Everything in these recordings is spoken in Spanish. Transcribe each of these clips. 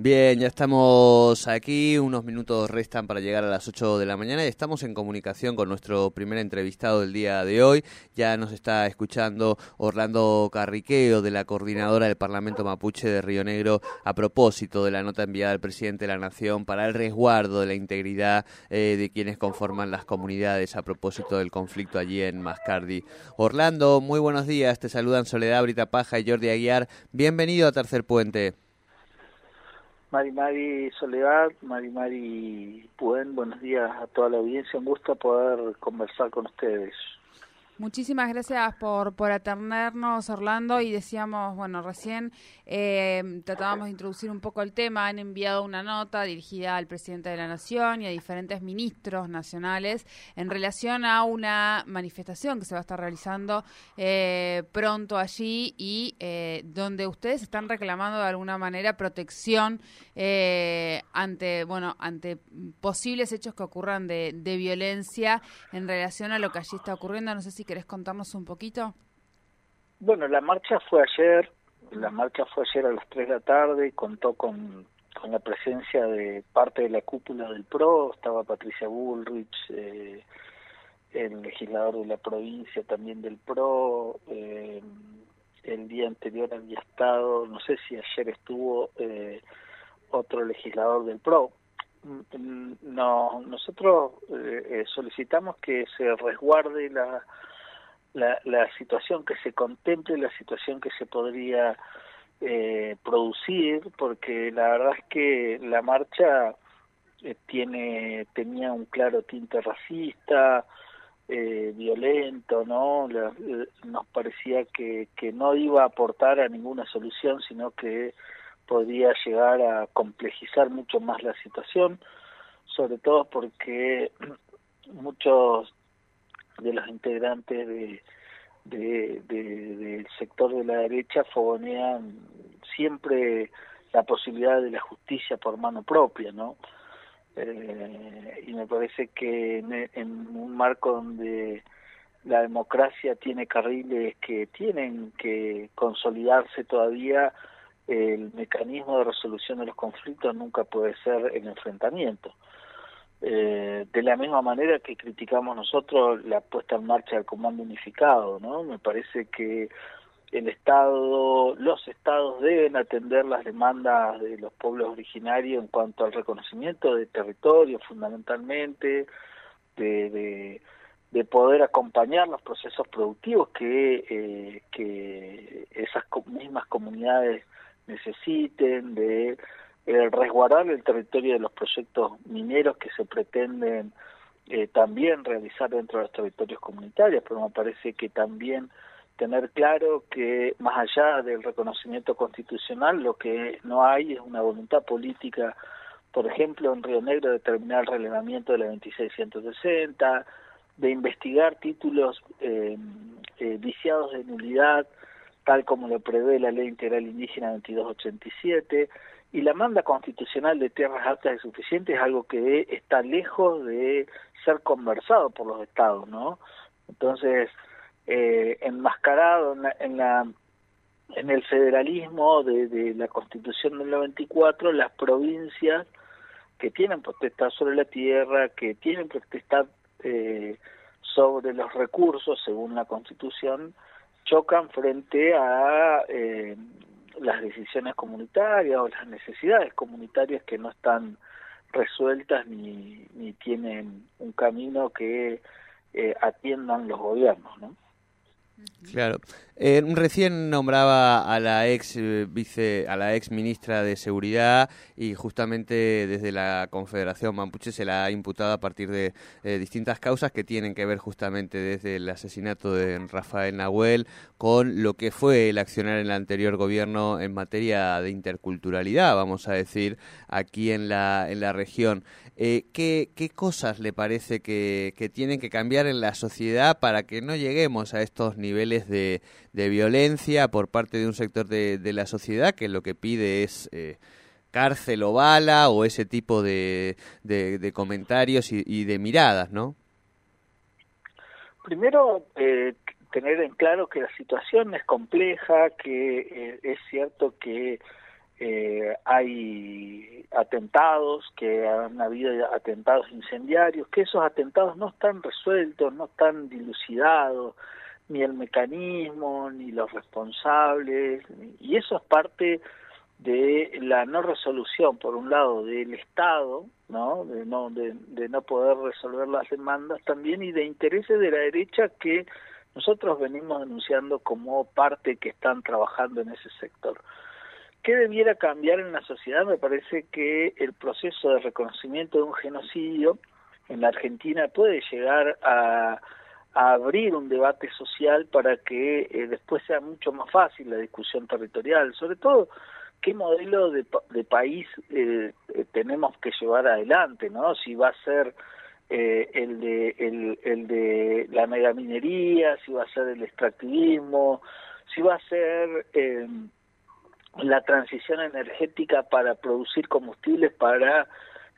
Bien, ya estamos aquí, unos minutos restan para llegar a las 8 de la mañana y estamos en comunicación con nuestro primer entrevistado del día de hoy. Ya nos está escuchando Orlando Carriqueo de la coordinadora del Parlamento Mapuche de Río Negro a propósito de la nota enviada al presidente de la Nación para el resguardo de la integridad eh, de quienes conforman las comunidades a propósito del conflicto allí en Mascardi. Orlando, muy buenos días, te saludan Soledad Brita Paja y Jordi Aguiar. Bienvenido a Tercer Puente. Mari Mari Soledad, Mari Mari Puen, buenos días a toda la audiencia, un gusto poder conversar con ustedes. Muchísimas gracias por, por atendernos, Orlando, y decíamos, bueno, recién eh, tratábamos de introducir un poco el tema, han enviado una nota dirigida al presidente de la Nación y a diferentes ministros nacionales en relación a una manifestación que se va a estar realizando eh, pronto allí y eh, donde ustedes están reclamando de alguna manera protección ante, bueno, ante posibles hechos que ocurran de, de violencia en relación a lo que allí está ocurriendo. No sé si ¿Querés contarnos un poquito? Bueno, la marcha fue ayer, la marcha fue ayer a las 3 de la tarde, contó con, con la presencia de parte de la cúpula del PRO, estaba Patricia Bullrich, eh, el legislador de la provincia también del PRO, eh, el día anterior había estado, no sé si ayer estuvo eh, otro legislador del PRO, mm, no, nosotros solicitamos que se resguarde la la, la situación que se contemple, la situación que se podría eh, producir, porque la verdad es que la marcha eh, tiene tenía un claro tinte racista, eh, violento, ¿no? nos parecía que, que no iba a aportar a ninguna solución, sino que podría llegar a complejizar mucho más la situación, sobre todo porque muchos de los integrantes de, de, del sector de la derecha fogonean siempre la posibilidad de la justicia por mano propia, ¿no? Eh, y me parece que en, un marco donde la democracia tiene carriles que tienen que consolidarse todavía, el mecanismo de resolución de los conflictos nunca puede ser el enfrentamiento. Eh, de la misma manera que criticamos nosotros la puesta en marcha del comando unificado, ¿no? Me parece que el Estado, los Estados deben atender las demandas de los pueblos originarios en cuanto al reconocimiento de territorio fundamentalmente, de, de, poder acompañar los procesos productivos que, eh, que esas mismas comunidades necesiten, de el resguardar el territorio de los proyectos mineros que se pretenden eh, también realizar dentro de los territorios comunitarios, pero me parece que también tener claro que más allá del reconocimiento constitucional, lo que no hay es una voluntad política, por ejemplo, en Río Negro, de terminar el relevamiento de la 2660, de investigar títulos eh, eh, viciados de nulidad, tal como lo prevé la Ley Integral Indígena 2287, y la manda constitucional de tierras altas y suficientes es algo que está lejos de ser conversado por los estados, ¿no? Entonces, eh, enmascarado en la, en el federalismo de, de, la Constitución del 94, las provincias que tienen potestad sobre la tierra, que tienen potestad eh, sobre los recursos, según la Constitución, chocan frente a eh, las decisiones comunitarias o las necesidades comunitarias que no están resueltas ni, ni tienen un camino que eh, atiendan los gobiernos, ¿no? Claro. Eh, recién nombraba a la ex eh, vice, a la ex ministra de Seguridad y justamente desde la Confederación Mampuche se la ha imputado a partir de eh, distintas causas que tienen que ver justamente desde el asesinato de Rafael Nahuel con lo que fue el accionar en el anterior gobierno en materia de interculturalidad, vamos a decir, aquí en la en la región. Eh, ¿qué, cosas le parece que, que tienen que cambiar en la sociedad para que no lleguemos a estos niveles niveles de, de violencia por parte de un sector de, de la sociedad que lo que pide es eh, cárcel o bala o ese tipo de, de, comentarios y, de miradas, ¿no? Primero, eh, tener en claro que la situación es compleja, que eh, es cierto que eh, hay atentados, que han habido atentados incendiarios, que esos atentados no están resueltos, no están dilucidados, ni el mecanismo, ni los responsables, y eso es parte de la no resolución, por un lado, del Estado, ¿no? De, no de, de no poder resolver las demandas también y de intereses de la derecha que nosotros venimos denunciando como parte que están trabajando en ese sector. ¿Qué debiera cambiar en la sociedad? Me parece que el proceso de reconocimiento de un genocidio en la Argentina puede llegar a, abrir un debate social para que eh, después sea mucho más fácil la discusión territorial, sobre todo qué modelo de, de país eh, tenemos que llevar adelante, ¿no? Si va a ser eh, el de el, de la megaminería, si va a ser el extractivismo, si va a ser eh, la transición energética para producir combustibles para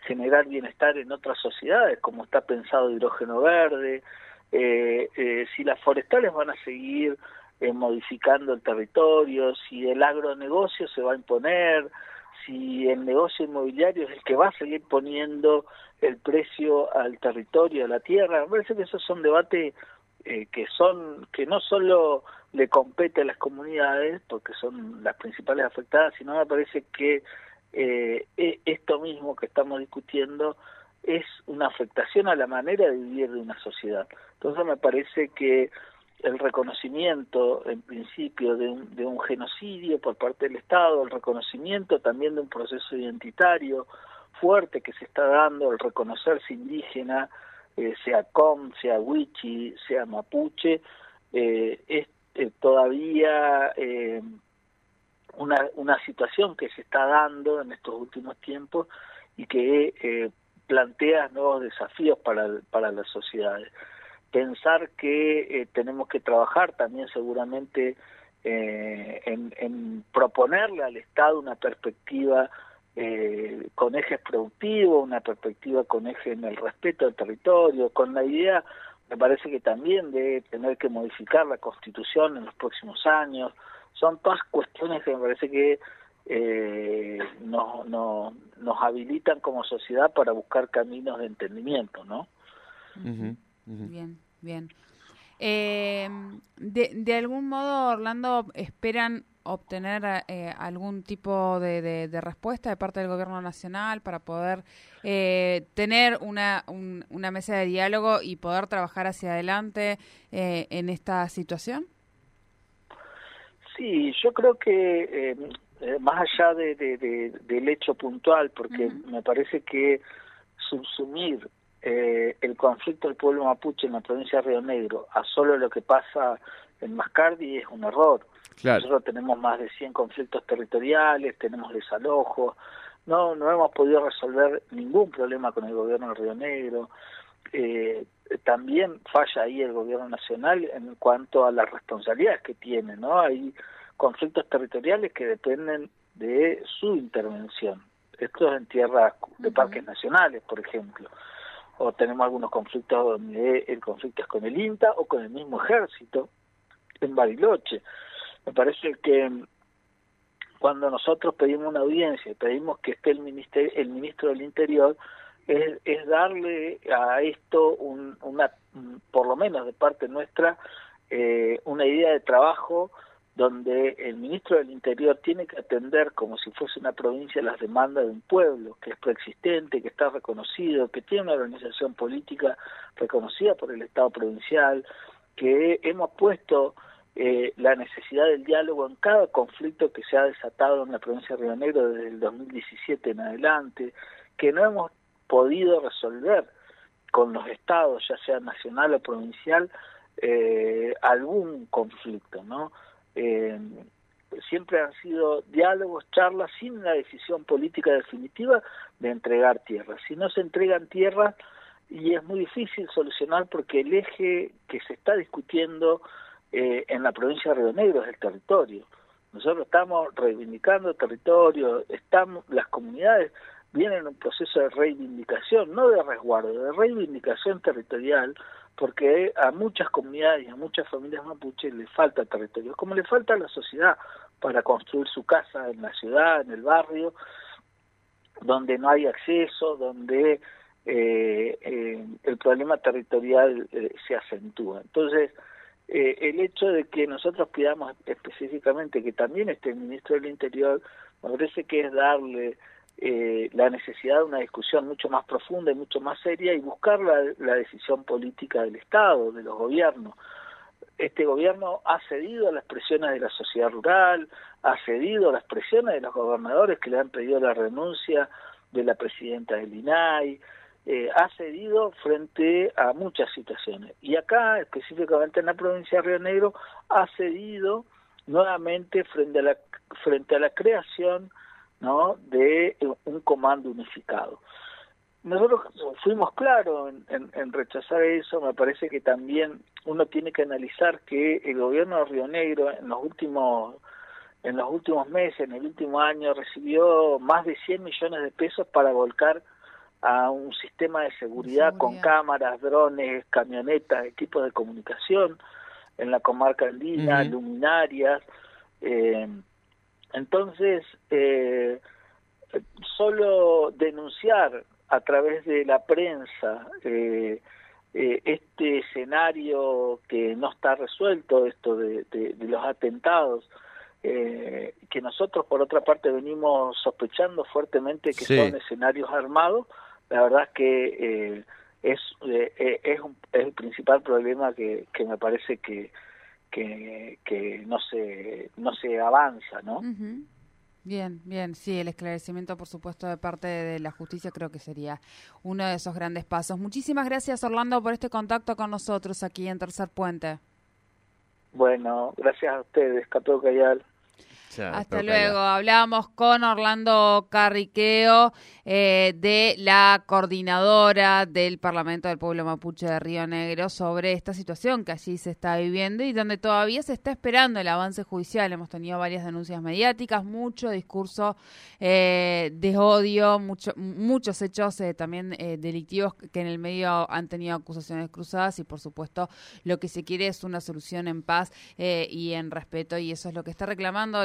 generar bienestar en otras sociedades, como está pensado hidrógeno verde, si las forestales van a seguir eh, modificando el territorio, si el agronegocio se va a imponer, si el negocio inmobiliario es el que va a seguir poniendo el precio al territorio, a la tierra. Me parece que esos son debates eh, que son que no solo le compete a las comunidades porque son las principales afectadas, sino me parece que eh, e, esto mismo que estamos discutiendo es una afectación a la manera de vivir de una sociedad. Entonces me parece que el reconocimiento, en principio, de un, de un genocidio por parte del Estado, el reconocimiento también de un proceso identitario fuerte que se está dando, el reconocerse indígena, eh, sea com, sea wichi, sea mapuche, eh, es eh, todavía una, una situación que se está dando en estos últimos tiempos y que plantea nuevos desafíos para, para las sociedades pensar que eh, tenemos que trabajar también seguramente eh, en, proponerle al Estado una perspectiva eh, con ejes productivos, una perspectiva con eje en el respeto del territorio, con la idea, me parece que también de tener que modificar la Constitución en los próximos años. Son todas cuestiones que me parece que eh, nos, no, nos habilitan como sociedad para buscar caminos de entendimiento, ¿no? Bien, bien. Eh, de, de algún modo, Orlando, esperan obtener eh, algún tipo de, de, respuesta de parte del gobierno nacional para poder eh, tener una, una mesa de diálogo y poder trabajar hacia adelante eh, en esta situación? Sí, yo creo que eh, más allá de, de, del hecho puntual, porque me parece que subsumir eh, el conflicto del pueblo mapuche en la provincia de Río Negro a solo lo que pasa en Mascardi es un error. Nosotros tenemos más de 100 conflictos territoriales, tenemos desalojos, no, no hemos podido resolver ningún problema con el gobierno de Río Negro. Eh, también falla ahí el gobierno nacional en cuanto a las responsabilidades que tiene, ¿no? Hay conflictos territoriales que dependen de su intervención. Esto es en tierras de parques nacionales, por ejemplo o tenemos algunos conflictos donde el conflicto es con el INTA o con el mismo ejército en Bariloche. Me parece que cuando nosotros pedimos una audiencia, pedimos que esté el, ministerio, el ministro del Interior, es, es darle a esto un, una, por lo menos de parte nuestra, eh, una idea de trabajo donde el ministro del Interior tiene que atender como si fuese una provincia las demandas de un pueblo que es preexistente, que está reconocido, que tiene una organización política reconocida por el Estado provincial, que hemos puesto eh, la necesidad del diálogo en cada conflicto que se ha desatado en la provincia de Río Negro desde el 2017 en adelante, que no hemos podido resolver con los estados, ya sea nacional o provincial, eh, algún conflicto, ¿no? Eh, siempre han sido diálogos, charlas, sin la decisión política definitiva de entregar tierras. Si no se entregan tierras, y es muy difícil solucionar porque el eje que se está discutiendo eh, en la provincia de Río Negro es el territorio. Nosotros estamos reivindicando territorio, estamos, las comunidades vienen en un proceso de reivindicación, no de resguardo, de reivindicación territorial, porque a muchas comunidades y a muchas familias mapuches les falta territorio, como le falta a la sociedad para construir su casa en la ciudad, en el barrio, donde no hay acceso, donde eh, eh, el problema territorial eh, se acentúa. Entonces, el hecho de que nosotros pidamos específicamente que también esté el ministro del Interior, me parece que es darle la necesidad de una discusión mucho más profunda y mucho más seria y buscar la, la decisión política del Estado, de los gobiernos. Este gobierno ha cedido a las presiones de la sociedad rural, ha cedido a las presiones de los gobernadores que le han pedido la renuncia de la presidenta del INAI, eh, ha cedido frente a muchas situaciones. Y acá, específicamente en la provincia de Río Negro, ha cedido nuevamente frente a la, frente a la creación ¿no? de un comando unificado. Nosotros fuimos claros en, en, rechazar eso, me parece que también uno tiene que analizar que el gobierno de Río Negro en los últimos en los últimos meses, en el último año, recibió más de 100 millones de pesos para volcar a un sistema de seguridad, con cámaras, drones, camionetas, equipos de comunicación en la comarca andina, luminarias. Eh, entonces, eh, solo denunciar a través de la prensa eh, este escenario que no está resuelto, esto de, de los atentados, eh, que nosotros por otra parte venimos sospechando fuertemente que son escenarios armados, la verdad es que eh, es, eh, es, el principal problema que, que me parece que, que, que no se no se avanza, ¿no? Bien, bien, sí, el esclarecimiento, por supuesto, de parte de la justicia creo que sería uno de esos grandes pasos. Muchísimas gracias, Orlando, por este contacto con nosotros aquí en Tercer Puente. Bueno, gracias a ustedes, Cato Cayal. Hasta luego. Hablábamos con Orlando Carriqueo eh, de la coordinadora del Parlamento del Pueblo Mapuche de Río Negro sobre esta situación que allí se está viviendo y donde todavía se está esperando el avance judicial. Hemos tenido varias denuncias mediáticas, mucho discurso eh, de odio, mucho, muchos hechos eh, también delictivos que en el medio han tenido acusaciones cruzadas y por supuesto lo que se quiere es una solución en paz y en respeto y eso es lo que está reclamando